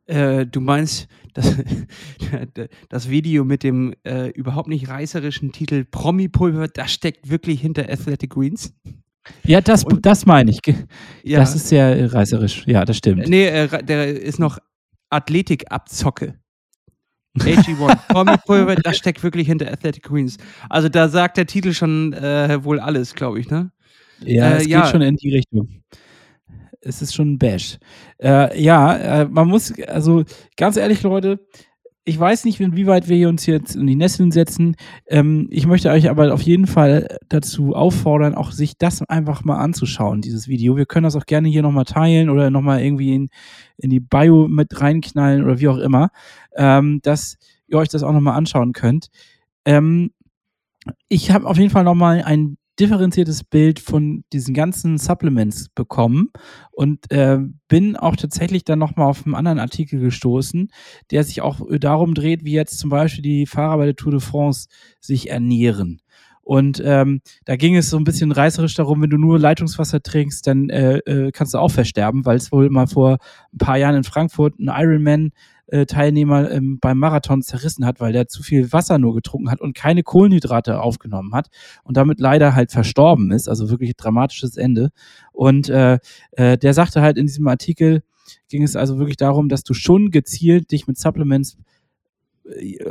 Äh, du meinst das, das Video mit dem äh, überhaupt nicht reißerischen Titel Promi-Pulver, das steckt wirklich hinter Athletic Greens? Ja, das, das meine ich. Ja. Das ist sehr reißerisch. Ja, das stimmt. Nee, äh, der ist noch Athletik-Abzocke. AG1. Promi-Pulver, das steckt wirklich hinter Athletic Greens. Also da sagt der Titel schon äh, wohl alles, glaube ich, ne? Ja, es ja. geht schon in die Richtung es ist schon ein Bash. Äh, ja, äh, man muss, also ganz ehrlich, Leute, ich weiß nicht, inwieweit wir uns jetzt in die Nesseln setzen. Ähm, ich möchte euch aber auf jeden Fall dazu auffordern, auch sich das einfach mal anzuschauen, dieses Video. Wir können das auch gerne hier nochmal teilen oder nochmal irgendwie in, in die Bio mit reinknallen oder wie auch immer, ähm, dass ihr euch das auch nochmal anschauen könnt. Ähm, ich habe auf jeden Fall nochmal ein differenziertes Bild von diesen ganzen Supplements bekommen und äh, bin auch tatsächlich dann nochmal auf einen anderen Artikel gestoßen, der sich auch darum dreht, wie jetzt zum Beispiel die Fahrer bei der Tour de France sich ernähren. Und ähm, da ging es so ein bisschen reißerisch darum, wenn du nur Leitungswasser trinkst, dann äh, äh, kannst du auch versterben, weil es wohl mal vor ein paar Jahren in Frankfurt ein Ironman äh, Teilnehmer ähm, beim Marathon zerrissen hat, weil der zu viel Wasser nur getrunken hat und keine Kohlenhydrate aufgenommen hat und damit leider halt verstorben ist. Also wirklich dramatisches Ende. Und äh, äh, der sagte halt in diesem Artikel, ging es also wirklich darum, dass du schon gezielt dich mit Supplements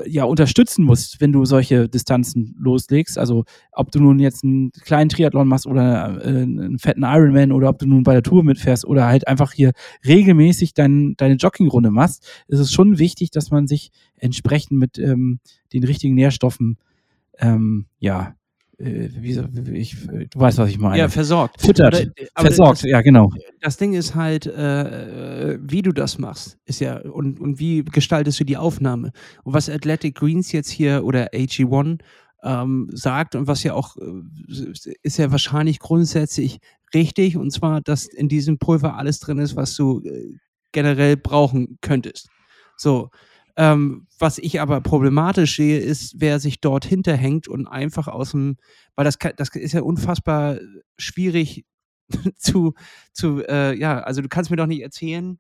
ja unterstützen musst, wenn du solche Distanzen loslegst. Also ob du nun jetzt einen kleinen Triathlon machst oder äh, einen fetten Ironman oder ob du nun bei der Tour mitfährst oder halt einfach hier regelmäßig dein, deine Joggingrunde machst, ist es schon wichtig, dass man sich entsprechend mit ähm, den richtigen Nährstoffen ähm, ja äh, wie, ich, du weißt, was ich meine. Ja, versorgt. Füttert. Aber, aber versorgt, das, ja, genau. Das Ding ist halt, äh, wie du das machst, ist ja, und, und wie gestaltest du die Aufnahme? Und was Athletic Greens jetzt hier oder AG1 ähm, sagt und was ja auch, äh, ist ja wahrscheinlich grundsätzlich richtig, und zwar, dass in diesem Pulver alles drin ist, was du äh, generell brauchen könntest. So, ähm, was ich aber problematisch sehe, ist, wer sich dort hinterhängt und einfach aus dem, weil das, das ist ja unfassbar schwierig zu, zu äh, ja, also du kannst mir doch nicht erzählen,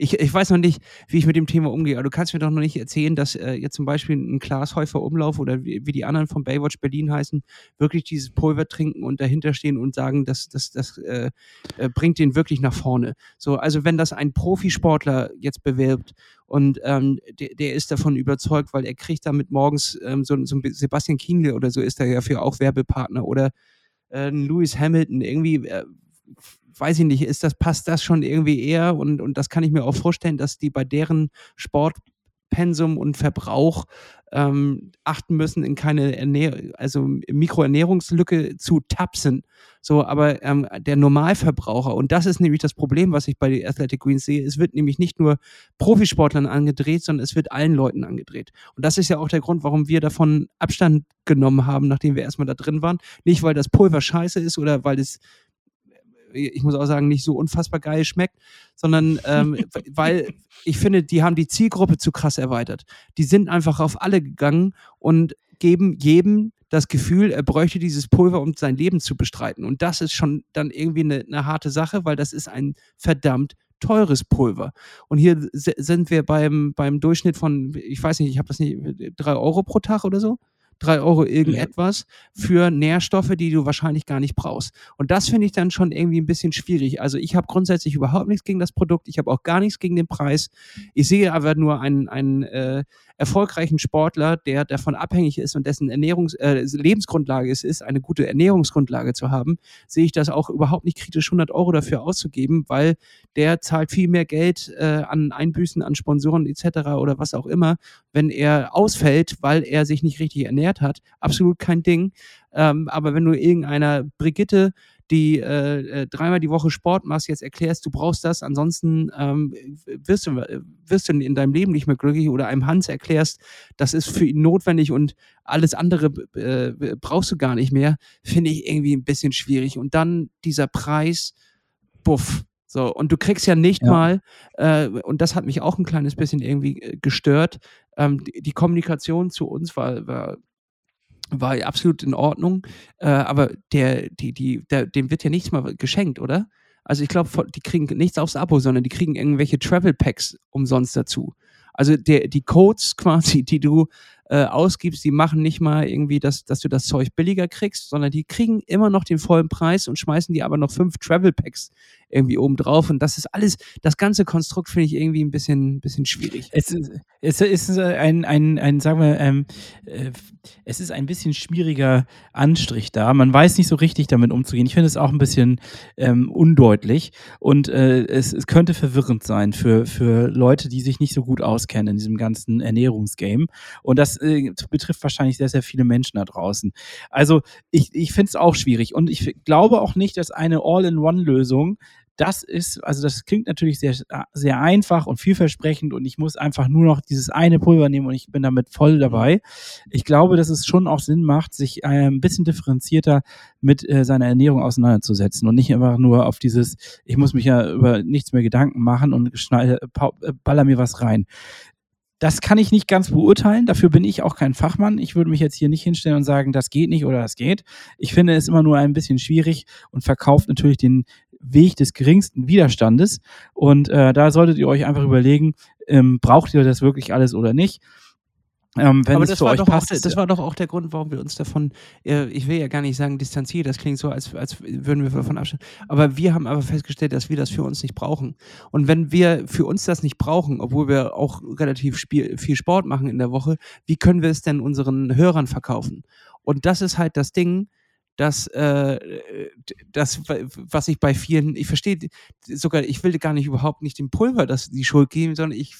ich, ich weiß noch nicht, wie ich mit dem Thema umgehe, aber du kannst mir doch noch nicht erzählen, dass äh, jetzt zum Beispiel ein Klaas Häufer Umlauf oder wie, wie, die anderen von Baywatch Berlin heißen, wirklich dieses Pulver trinken und dahinter stehen und sagen, das, das, das äh, äh, bringt den wirklich nach vorne. So, also wenn das ein Profisportler jetzt bewirbt und ähm, der, der, ist davon überzeugt, weil er kriegt damit morgens ähm, so, so ein Sebastian Kienle oder so ist er ja für auch Werbepartner oder äh, Lewis Hamilton, irgendwie äh, weiß ich nicht, ist das, passt das schon irgendwie eher und, und das kann ich mir auch vorstellen, dass die bei deren Sportpensum und Verbrauch ähm, achten müssen, in keine Ernähr also Mikroernährungslücke zu tapsen. So, aber ähm, der Normalverbraucher, und das ist nämlich das Problem, was ich bei den Athletic Greens sehe, es wird nämlich nicht nur Profisportlern angedreht, sondern es wird allen Leuten angedreht. Und das ist ja auch der Grund, warum wir davon Abstand genommen haben, nachdem wir erstmal da drin waren. Nicht, weil das Pulver scheiße ist oder weil es ich muss auch sagen, nicht so unfassbar geil schmeckt, sondern ähm, weil ich finde, die haben die Zielgruppe zu krass erweitert. Die sind einfach auf alle gegangen und geben jedem das Gefühl, er bräuchte dieses Pulver, um sein Leben zu bestreiten. Und das ist schon dann irgendwie eine, eine harte Sache, weil das ist ein verdammt teures Pulver. Und hier sind wir beim, beim Durchschnitt von, ich weiß nicht, ich habe das nicht, drei Euro pro Tag oder so? 3 Euro irgendetwas für Nährstoffe, die du wahrscheinlich gar nicht brauchst. Und das finde ich dann schon irgendwie ein bisschen schwierig. Also ich habe grundsätzlich überhaupt nichts gegen das Produkt, ich habe auch gar nichts gegen den Preis. Ich sehe aber nur einen, einen äh, erfolgreichen Sportler, der davon abhängig ist und dessen Ernährungs äh, Lebensgrundlage es ist, eine gute Ernährungsgrundlage zu haben, sehe ich das auch überhaupt nicht kritisch, 100 Euro dafür auszugeben, weil der zahlt viel mehr Geld äh, an Einbüßen, an Sponsoren etc. oder was auch immer, wenn er ausfällt, weil er sich nicht richtig ernährt hat. Absolut kein Ding. Ähm, aber wenn du irgendeiner Brigitte die äh, äh, dreimal die Woche Sport machst, jetzt erklärst, du brauchst das, ansonsten ähm, wirst, du, wirst du in deinem Leben nicht mehr glücklich oder einem Hans erklärst, das ist für ihn notwendig und alles andere äh, brauchst du gar nicht mehr, finde ich irgendwie ein bisschen schwierig. Und dann dieser Preis, buff. So, und du kriegst ja nicht ja. mal, äh, und das hat mich auch ein kleines bisschen irgendwie äh, gestört, ähm, die, die, Kommunikation zu uns war, war war absolut in Ordnung. Äh, aber der, die, die, der, dem wird ja nichts mal geschenkt, oder? Also ich glaube, die kriegen nichts aufs Abo, sondern die kriegen irgendwelche Travel Packs umsonst dazu. Also der, die Codes quasi, die du äh, ausgibst, die machen nicht mal irgendwie, dass, dass du das Zeug billiger kriegst, sondern die kriegen immer noch den vollen Preis und schmeißen dir aber noch fünf Travel Packs irgendwie oben drauf. Und das ist alles, das ganze Konstrukt finde ich irgendwie ein bisschen, bisschen schwierig. Es ist, es ist ein, ein, ein sagen wir, ähm, äh, es ist ein bisschen schwieriger Anstrich da. Man weiß nicht so richtig damit umzugehen. Ich finde es auch ein bisschen ähm, undeutlich und äh, es, es könnte verwirrend sein für, für Leute, die sich nicht so gut auskennen in diesem ganzen Ernährungsgame. Und das äh, betrifft wahrscheinlich sehr, sehr viele Menschen da draußen. Also ich, ich finde es auch schwierig und ich glaube auch nicht, dass eine All-in-One-Lösung das ist, also das klingt natürlich sehr, sehr einfach und vielversprechend und ich muss einfach nur noch dieses eine Pulver nehmen und ich bin damit voll mhm. dabei. Ich glaube, dass es schon auch Sinn macht, sich äh, ein bisschen differenzierter mit äh, seiner Ernährung auseinanderzusetzen und nicht einfach nur auf dieses, ich muss mich ja über nichts mehr Gedanken machen und schneide, äh, baller mir was rein. Das kann ich nicht ganz beurteilen. Dafür bin ich auch kein Fachmann. Ich würde mich jetzt hier nicht hinstellen und sagen, das geht nicht oder das geht. Ich finde es immer nur ein bisschen schwierig und verkauft natürlich den Weg des geringsten Widerstandes. Und äh, da solltet ihr euch einfach überlegen, ähm, braucht ihr das wirklich alles oder nicht? Ähm, wenn Aber es das war, euch doch passt, auch, das ja- war doch auch der Grund, warum wir uns davon, äh, ich will ja gar nicht sagen distanziert, das klingt so, als, als würden wir davon abstellen. Aber wir haben aber festgestellt, dass wir das für uns nicht brauchen. Und wenn wir für uns das nicht brauchen, obwohl wir auch relativ spiel, viel Sport machen in der Woche, wie können wir es denn unseren Hörern verkaufen? Und das ist halt das Ding, dass äh, das, was ich bei vielen, ich verstehe sogar, ich will gar nicht überhaupt nicht dem Pulver das die Schuld geben, sondern ich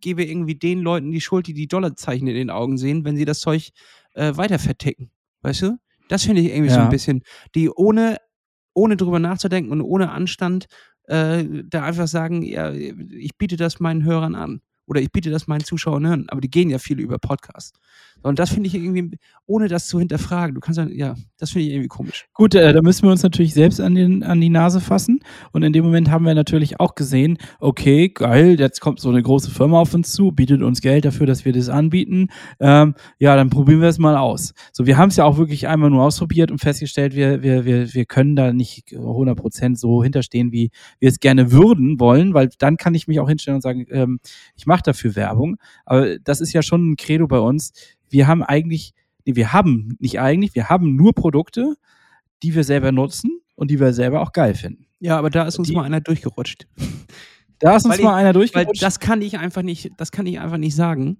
gebe irgendwie den Leuten die Schuld, die die Dollarzeichen in den Augen sehen, wenn sie das Zeug äh, weiter verticken. Weißt du? Das finde ich irgendwie so Ja. ein bisschen, die ohne, ohne drüber nachzudenken und ohne Anstand äh, da einfach sagen, ja, ich biete das meinen Hörern an. Oder ich biete das meinen Zuschauern an. Aber die gehen ja viel über Podcast. Und das finde ich irgendwie, ohne das zu hinterfragen, du kannst sagen, ja, das finde ich irgendwie komisch. Gut, äh, da müssen wir uns natürlich selbst an, den, an die Nase fassen. Und in dem Moment haben wir natürlich auch gesehen, okay, geil, jetzt kommt so eine große Firma auf uns zu, bietet uns Geld dafür, dass wir das anbieten. Ähm, ja, dann probieren wir es mal aus. So, wir haben es ja auch wirklich einmal nur ausprobiert und festgestellt, wir, wir, wir, wir können da nicht 100% so hinterstehen, wie wir es gerne würden wollen, weil dann kann ich mich auch hinstellen und sagen, ähm, ich mache dafür Werbung. Aber das ist ja schon ein Credo bei uns. Wir haben eigentlich, nee, wir haben nicht eigentlich, wir haben nur Produkte, die wir selber nutzen und die wir selber auch geil finden. Ja, aber da ist uns Die- mal einer durchgerutscht. Da ist uns Weil mal ich- einer durchgerutscht. das kann ich einfach nicht, das kann ich einfach nicht sagen,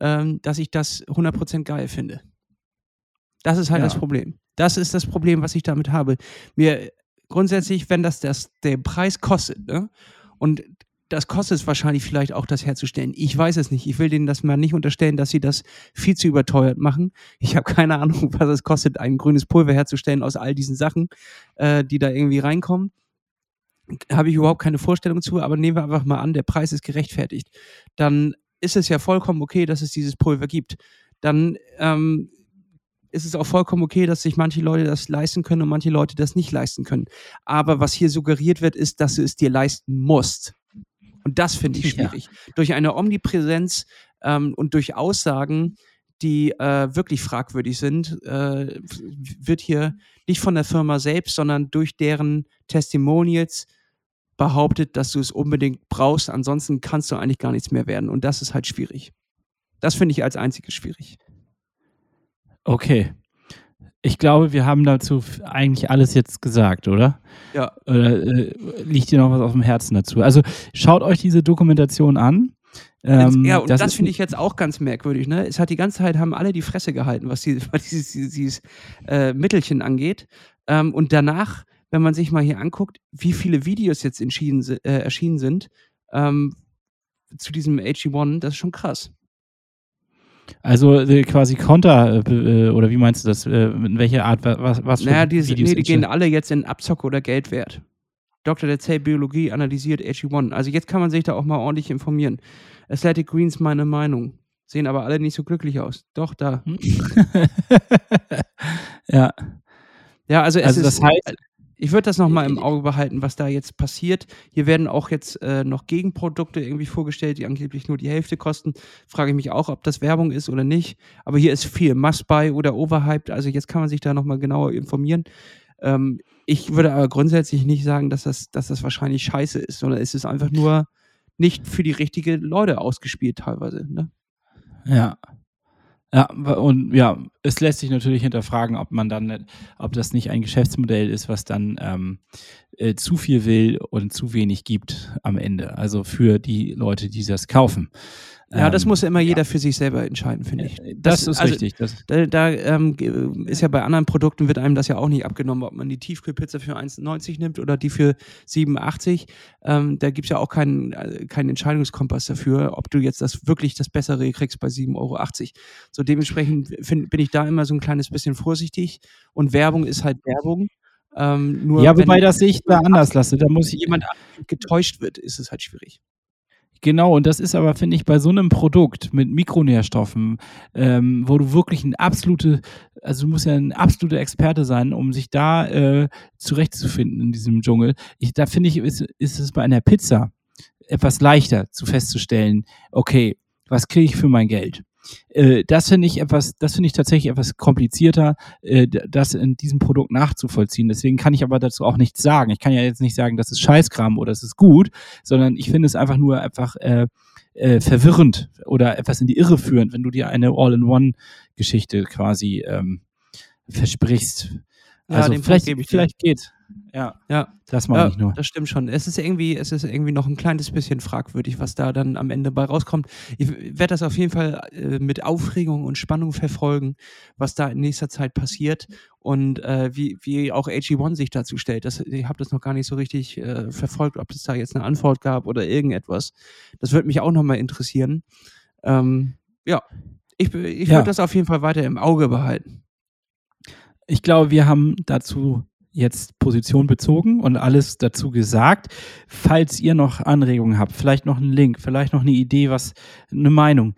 ähm, dass ich das 100% geil finde. Das ist halt Ja. das Problem. Das ist das Problem, was ich damit habe. Mir grundsätzlich, wenn das, das der Preis kostet, ne? Und das kostet es wahrscheinlich vielleicht auch, das herzustellen. Ich weiß es nicht. Ich will denen das mal nicht unterstellen, dass sie das viel zu überteuert machen. Ich habe keine Ahnung, was es kostet, ein grünes Pulver herzustellen aus all diesen Sachen, äh, die da irgendwie reinkommen habe ich überhaupt keine Vorstellung zu, aber nehmen wir einfach mal an, der Preis ist gerechtfertigt. Dann ist es ja vollkommen okay, dass es dieses Pulver gibt. Dann ähm, ist es auch vollkommen okay, dass sich manche Leute das leisten können und manche Leute das nicht leisten können. Aber was hier suggeriert wird, ist, dass du es dir leisten musst. Und das finde ich Ja. schwierig. Durch eine Omnipräsenz ähm, und durch Aussagen, die äh, wirklich fragwürdig sind, äh, wird hier nicht von der Firma selbst, sondern durch deren Testimonials behauptet, dass du es unbedingt brauchst. Ansonsten kannst du eigentlich gar nichts mehr werden. Und das ist halt schwierig. Das finde ich als einziges schwierig. Okay. Ich glaube, wir haben dazu eigentlich alles jetzt gesagt, oder? Ja. Oder äh, liegt dir noch was auf dem Herzen dazu? Also schaut euch diese Dokumentation an. Ähm, ja, und das, ist finde ich jetzt auch ganz merkwürdig. Ne? Es hat die ganze Zeit, haben alle die Fresse gehalten, was, die, was dieses, dieses, äh, Mittelchen angeht. Ähm, und danach, wenn man sich mal hier anguckt, wie viele Videos jetzt äh, erschienen sind ähm, zu diesem AG1, das ist schon krass. Also äh, quasi Konter, äh, äh, oder wie meinst du das? Äh, in welcher Art, wa- was, was für Naja, die, Videos nee, die gehen alle jetzt in Abzocke oder Geldwert. Dr. der Zell Biologie analysiert AG1. Also jetzt kann man sich da auch mal ordentlich informieren. Athletic Greens meine Meinung. Sehen aber alle nicht so glücklich aus. Doch, da. Hm? ja, Ja, also es also ist, das heißt, ich würde das nochmal im Auge behalten, was da jetzt passiert. Hier werden auch jetzt äh, noch Gegenprodukte irgendwie vorgestellt, die angeblich nur die Hälfte kosten. Frage ich mich auch, ob das Werbung ist oder nicht. Aber hier ist viel Must-Buy oder Overhyped. Also jetzt kann man sich da nochmal genauer informieren. Ähm, ich würde aber grundsätzlich nicht sagen, dass das, dass das wahrscheinlich scheiße ist, sondern es ist einfach nur nicht für die richtigen Leute ausgespielt teilweise. Ne? Ja. Ja, und ja, es lässt sich natürlich hinterfragen, ob man dann, ob das nicht ein Geschäftsmodell ist, was dann ähm, äh, zu viel will und zu wenig gibt am Ende. Also für die Leute, die das kaufen. Ja, das Ähm, muss ja immer jeder für sich selber entscheiden, finde ich. äh, Das, ist also, richtig. Das, Da, da ähm, ist ja bei anderen Produkten wird einem das ja auch nicht abgenommen, ob man die Tiefkühlpizza für 1,90 nimmt oder die für 7,80. Ähm, da gibt es ja auch keinen, äh, keinen Entscheidungskompass dafür, ob du jetzt das wirklich das Bessere kriegst bei 7,80 Euro. So dementsprechend find, bin ich da immer so ein kleines bisschen vorsichtig. Und Werbung ist halt Werbung. Ähm, nur ja, wenn wobei das ich da anders lasse. Da muss ich, jemand getäuscht wird, ist es halt schwierig. Genau, und das ist aber, finde ich, bei so einem Produkt mit Mikronährstoffen, ähm, wo du wirklich ein absolute, also du musst ja ein absoluter Experte sein, um sich da äh, zurechtzufinden in diesem Dschungel. Ich, da finde ich, ist, ist es bei einer Pizza etwas leichter zu festzustellen, okay, was kriege ich für mein Geld? Äh, das finde ich etwas, das finde ich tatsächlich etwas komplizierter, äh, das in diesem Produkt nachzuvollziehen. Deswegen kann ich aber dazu auch nichts sagen. Ich kann ja jetzt nicht sagen, das ist Scheißkram oder es ist gut, sondern ich finde es einfach nur einfach äh, äh, verwirrend oder etwas in die Irre führend, wenn du dir eine All-in-One-Geschichte quasi ähm, versprichst. Ja, also vielleicht, vielleicht geht. Ja, Ja, das mache ja ich nur. das stimmt schon. Es ist irgendwie, es ist irgendwie noch ein kleines bisschen fragwürdig, was da dann am Ende bei rauskommt. Ich werde das auf jeden Fall äh, mit Aufregung und Spannung verfolgen, was da in nächster Zeit passiert und äh, wie, wie auch AG1 sich dazu stellt. Das, ich habe das noch gar nicht so richtig äh, verfolgt, ob es da jetzt eine Antwort gab oder irgendetwas. Das würde mich auch nochmal interessieren. Ähm, ja, ich, ich Ja. würde das auf jeden Fall weiter im Auge behalten. Ich glaube, wir haben dazu jetzt Position bezogen und alles dazu gesagt. Falls ihr noch Anregungen habt, vielleicht noch einen Link, vielleicht noch eine Idee, was eine Meinung,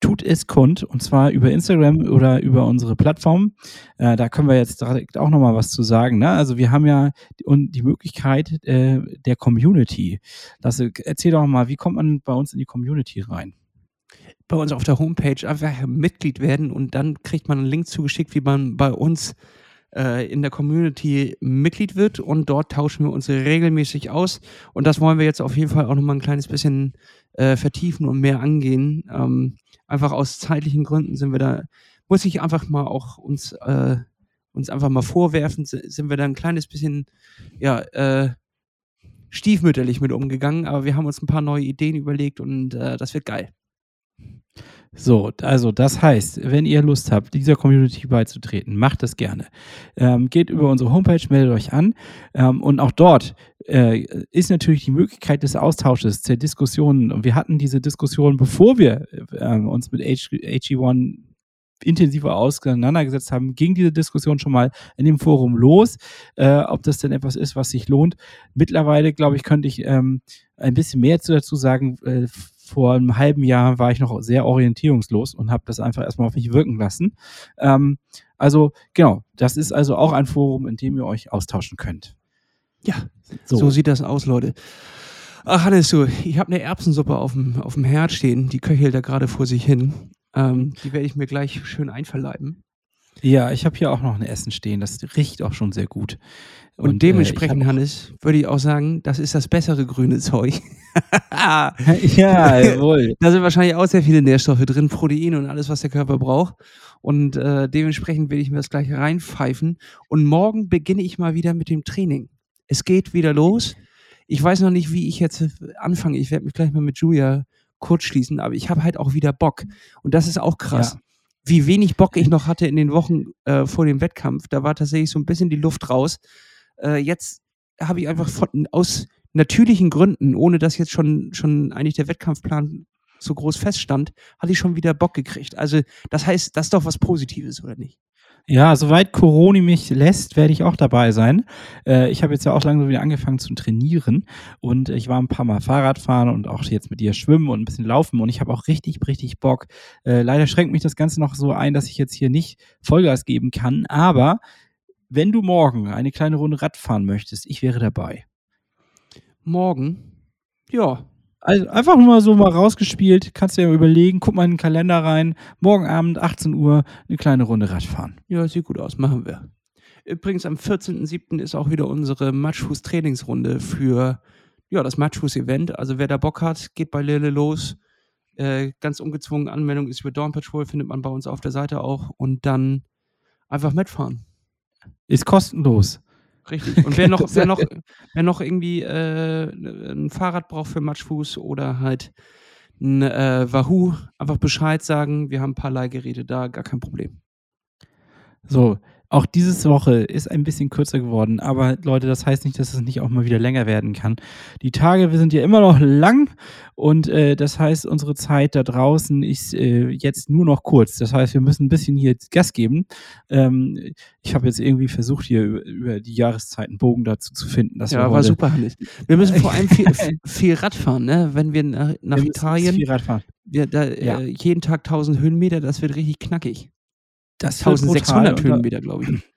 tut es kund und zwar über Instagram oder über unsere Plattform. Äh, da können wir jetzt direkt auch noch mal was zu sagen. Ne? Also wir haben ja die, und die Möglichkeit äh, der Community. Das, erzähl doch mal, wie kommt man bei uns in die Community rein? bei uns auf der Homepage einfach Mitglied werden und dann kriegt man einen Link zugeschickt, wie man bei uns äh, in der Community Mitglied wird und dort tauschen wir uns regelmäßig aus und das wollen wir jetzt auf jeden Fall auch nochmal ein kleines bisschen äh, vertiefen und mehr angehen. Ähm, einfach aus zeitlichen Gründen sind wir da, muss ich einfach mal auch uns, äh, uns einfach mal vorwerfen, si- sind wir da ein kleines bisschen, ja, äh, stiefmütterlich mit umgegangen, aber wir haben uns ein paar neue Ideen überlegt und äh, das wird geil. So, also das heißt, wenn ihr Lust habt, dieser Community beizutreten, macht das gerne. Ähm, geht über unsere Homepage, meldet euch an ähm, und auch dort äh, ist natürlich die Möglichkeit des Austausches, der Diskussionen. Und wir hatten diese Diskussion, bevor wir ähm, uns mit H HE1 intensiver auseinandergesetzt haben, ging diese Diskussion schon mal in dem Forum los, äh, ob das denn etwas ist, was sich lohnt. Mittlerweile, glaube ich, könnte ich ähm, ein bisschen mehr zu- dazu sagen. Äh, vor einem halben Jahr war ich noch sehr orientierungslos und habe das einfach erstmal auf mich wirken lassen. Ähm, also genau, das ist also auch ein Forum, in dem ihr euch austauschen könnt. Ja, So, So sieht das aus, Leute. Ach, Hannes, du, ich habe eine Erbsensuppe auf dem, auf dem Herd stehen. Die köchelt da gerade vor sich hin. Ähm, die werde ich mir gleich schön einverleiben. Ja, ich habe hier auch noch ein Essen stehen. Das riecht auch schon sehr gut. Und, äh, dementsprechend, ich Hannes, würde ich auch sagen, das ist das bessere grüne Zeug. da ja, jawohl. sind wahrscheinlich auch sehr viele Nährstoffe drin, Proteine und alles, was der Körper braucht. Und äh, dementsprechend will ich mir das gleich reinpfeifen. Und morgen beginne ich mal wieder mit dem Training. Es geht wieder los. Ich weiß noch nicht, wie ich jetzt anfange. Ich werde mich gleich mal mit Julia kurz schließen, aber ich habe halt auch wieder Bock. Und das ist auch krass. Ja. Wie wenig Bock ich noch hatte in den Wochen äh, vor dem Wettkampf. Da war tatsächlich so ein bisschen die Luft raus. Äh, jetzt habe ich einfach von, aus natürlichen Gründen, ohne dass jetzt schon, schon eigentlich der Wettkampfplan so groß feststand, hatte ich schon wieder Bock gekriegt. Also, das heißt, das ist doch was Positives, oder nicht? Ja, soweit Corona mich lässt, werde ich auch dabei sein. Äh, ich habe jetzt ja auch langsam wieder angefangen zu trainieren und ich war ein paar Mal Fahrrad fahren und auch jetzt mit dir schwimmen und ein bisschen laufen und ich habe auch richtig, richtig Bock. Äh, leider schränkt mich das Ganze noch so ein, dass ich jetzt hier nicht Vollgas geben kann, aber wenn du morgen eine kleine Runde Rad fahren möchtest, ich wäre dabei. Morgen, ja, Also einfach nur mal so mal rausgespielt, kannst du ja überlegen, guck mal in den Kalender rein, morgen Abend 18 Uhr eine kleine Runde Rad fahren. ja, sieht gut aus, machen wir. Übrigens, am 14.07. ist auch wieder unsere Matschfuß-Trainingsrunde für ja, das Matschfuß-Event. Also, wer da Bock hat, geht bei Lille los. Äh, ganz ungezwungen, Anmeldung ist über Dawn Patrol, findet man bei uns auf der Seite auch. Und dann einfach mitfahren. Ist kostenlos. Richtig. Und wer noch, wer noch, wer noch irgendwie äh, ein Fahrrad braucht für Matschfuß oder halt ein äh, Wahoo, einfach Bescheid sagen. Wir haben ein paar Leihgeräte da, gar kein Problem. So, auch diese Woche ist ein bisschen kürzer geworden, aber Leute, das heißt nicht, dass es nicht auch mal wieder länger werden kann. Die Tage wir sind ja immer noch lang und äh, das heißt, unsere Zeit da draußen ist äh, jetzt nur noch kurz. Das heißt, wir müssen ein bisschen hier Gas geben. Ähm, ich habe jetzt irgendwie versucht, hier über, über die Jahreszeiten Bogen dazu zu finden. Dass ja, war heute, super, Hannes. Wir müssen vor allem viel, viel Rad fahren, ne? Wenn wir nach, nach wir Italien, Viel Rad fahren. wir da, Ja. äh, jeden Tag 1000 Höhenmeter, das wird richtig knackig. Das wird brutal 1600 und da- Höhenmeter, glaube ich.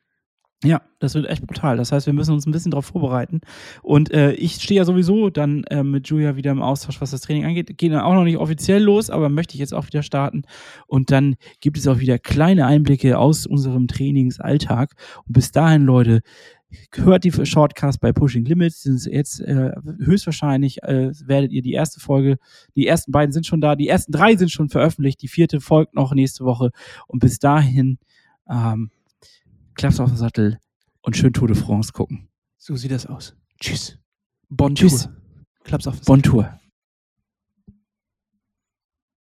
Ja, das wird echt brutal. Das heißt, wir müssen uns ein bisschen darauf vorbereiten. Und äh, ich stehe ja sowieso dann äh, mit Julia wieder im Austausch, was das Training angeht. Geht dann auch noch nicht offiziell los, aber möchte ich jetzt auch wieder starten. Und dann gibt es auch wieder kleine Einblicke aus unserem Trainingsalltag. Und bis dahin, Leute, hört die Shortcast bei Pushing Limits. Sind jetzt äh, höchstwahrscheinlich äh, werdet ihr die erste Folge, die ersten beiden sind schon da, die ersten drei sind schon veröffentlicht, die vierte folgt noch nächste Woche. Und bis dahin ähm, Klaps auf den Sattel und schön Tour de France gucken. So sieht das aus. Tschüss. Bon Tschüss. Klaps auf den Bon Tour.